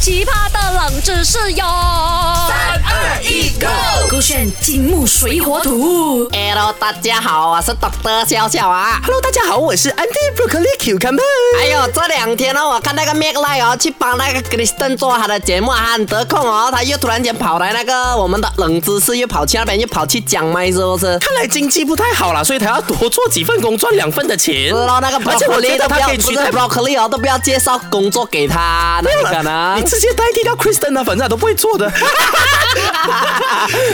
奇葩的冷知识哟！三二一，Go！勾选金木水火土。Hello，大家好，我是 Doctor 笑笑啊。Hello，大家好，我是 Andy Broccoli Cucumber。哎呦，这两天呢，我看那个 Mac Lie 哦，去帮那个 Kristen 做他的节目，他很得空哦，他又突然间跑来那个我们的冷知识，又跑去那边，又跑去讲麦，是不是？看来经济不太好了，所以他要多做几份工，赚两份的钱。是咯，那个而且我觉 broccoli 都不要，不 broccoli 哦，都不要介绍工作给他，那可能你。直接代替掉 Kristen 啊，反正他都不会做的。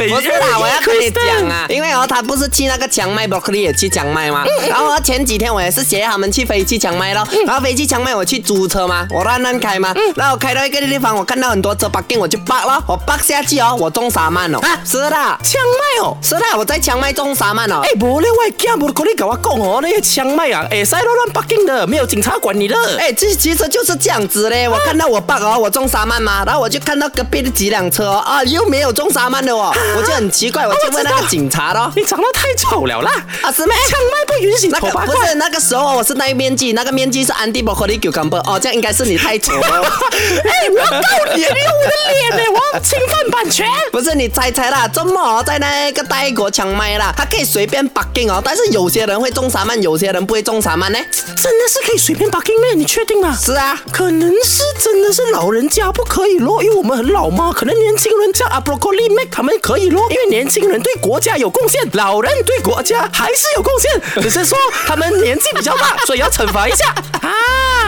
不是啦，我要跟你讲啊，因为哦，他不是去那个强麦 broccoli 也去强麦吗？然后哦前几天我也是携他们去飞机强麦咯，然后飞机强麦我去租车嘛，我乱乱开嘛，然后我开到一个地方，我看到很多车 parking，我就 park 咯，我 park 下去哦，我中沙曼哦，啊是啦，枪麦哦。是啦，我在强麦中沙曼哦。哎，无咧，我惊 Broccoli 跟我讲哦，那些枪麦啊，哎，塞乱乱 parking 的，没有警察管你的。哎，这其实就是这样子嘞。我看到我爸哦，我中沙曼嘛，然后我就看到隔壁的几辆车哦，啊，又没有中沙曼的哦，我就很奇怪，我就问那个警察咯。你长得太丑了啦！啊，是咩？枪麦不允许那。不是那个时候，我是戴面具，那个面具是 Andy Broccoli Cucumber 哦，这样应该是你太丑了。哎，我要告你，你用我的脸呢，我要侵犯版权。不是你猜猜啦，周末哦在那个泰国抢麦啦，他可以随便 parking 哦，但是有些人会中沙曼，有些人不会中沙曼呢。真的是可以随便 parking 咩？你确定吗？是啊，可能是真的是老人家不可以咯，因为我们很老嘛。可能年轻人像啊 Broccoli make 他们可以咯，因为年轻人对国家有贡献，老人对国家还是有贡献，只是说他们年纪比较大，所以要惩罚一下 啊。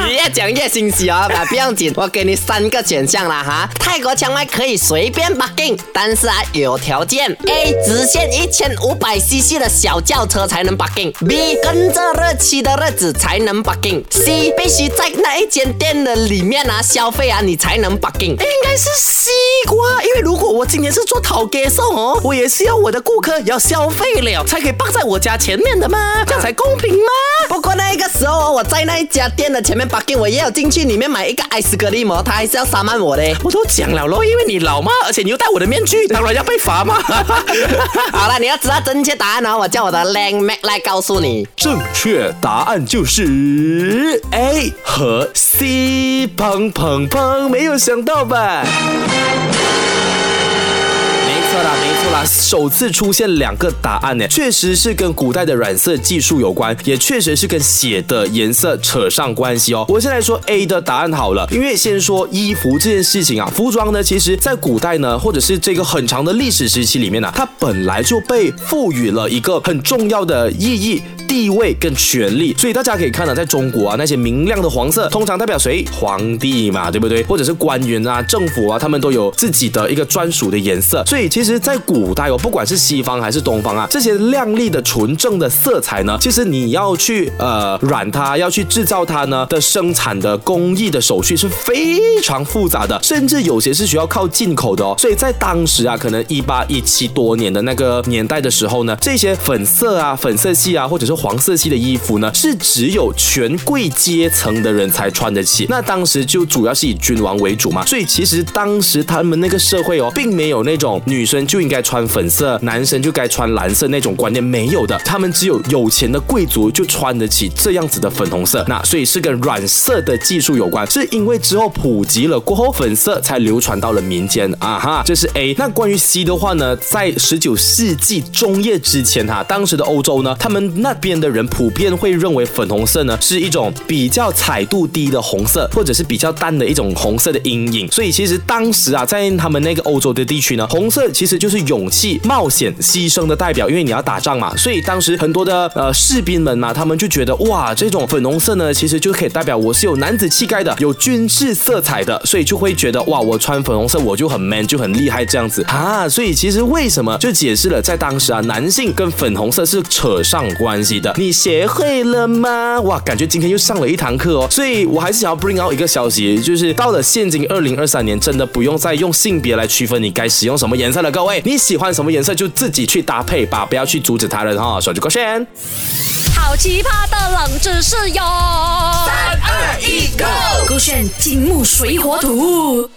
你越讲越心虚哦，啊，不要紧，我给你三个选项了哈。泰国抢麦可以随便 barking 但是啊有条件：A 只限一千五百 CC 的小轿车才能 barking b 跟着日期的日子才能 barking c 必须在那一间店的里面啊消费啊你才能 parking。应该是西瓜，因为如果我今天是做讨给送哦，我也是要我的顾客要消费了才可以放在我家前面的嘛，这样才公平吗？不过那个时候哦我在那一家店的前面 parking，我也有进去里面买一个 ice cream 哦，他还是要杀慢我的。我都讲了咯，因为你老嘛，而且你又戴我的面具，当然要被罚嘛。好了，你要知道正确答案哦，我叫我的 Lang Mac 来告诉你。正确答案就是 A 和 C，砰砰砰，没有想到吧？没错啦，没错啦，首次出现两个答案呢，确实是跟古代的染色技术有关，也确实是跟血的颜色扯上关系哦。我先来说 A 的答案好了，因为先说衣服这件事情啊，服装呢，其实在古代呢，或者是这个很长的历史时期里面呢、它本来就被赋予了一个很重要的意义。地位跟权力，所以大家可以看到，在中国啊，那些明亮的黄色通常代表谁？皇帝嘛，对不对？或者是官员啊、政府啊，他们都有自己的一个专属的颜色。所以其实，在古代哦，不管是西方还是东方啊，这些亮丽的、纯正的色彩呢，其实你要去呃染它，要去制造它呢的生产的工艺的手续是非常复杂的，甚至有些是需要靠进口的哦。所以在当时啊，可能一八一七多年的那个年代的时候呢，这些粉色啊、粉色系啊，或者是黄色系的衣服呢，是只有权贵阶层的人才穿得起。那当时就主要是以君王为主嘛，所以其实当时他们那个社会哦，并没有那种女生就应该穿粉色，男生就该穿蓝色那种观念，没有的。他们只有有钱的贵族就穿得起这样子的粉红色。那所以是跟染色的技术有关，是因为之后普及了过后，粉色才流传到了民间啊哈。这是 A。那关于 C 的话呢，在十九世纪中叶之前哈，当时的欧洲呢，他们那边边的人普遍会认为粉红色呢是一种比较彩度低的红色，或者是比较淡的一种红色的阴影。所以其实当时啊，在他们那个欧洲的地区呢，红色其实就是勇气、冒险、牺牲的代表，因为你要打仗嘛。所以当时很多的呃士兵们嘛，他们就觉得哇，这种粉红色呢，其实就可以代表我是有男子气概的，有军事色彩的，所以就会觉得哇，我穿粉红色我就很 man，就很厉害这样子啊。所以其实为什么就解释了在当时啊，男性跟粉红色是扯上关系的。你学会了吗？哇，感觉今天又上了一堂课哦。所以我还是想要 bring out 一个消息，就是到了现今二零二三年，真的不用再用性别来区分你该使用什么颜色了。各位，你喜欢什么颜色就自己去搭配吧，不要去阻止他人哈。手机勾选。好奇葩的冷知识哟！三二一，Go！勾选金木水火土。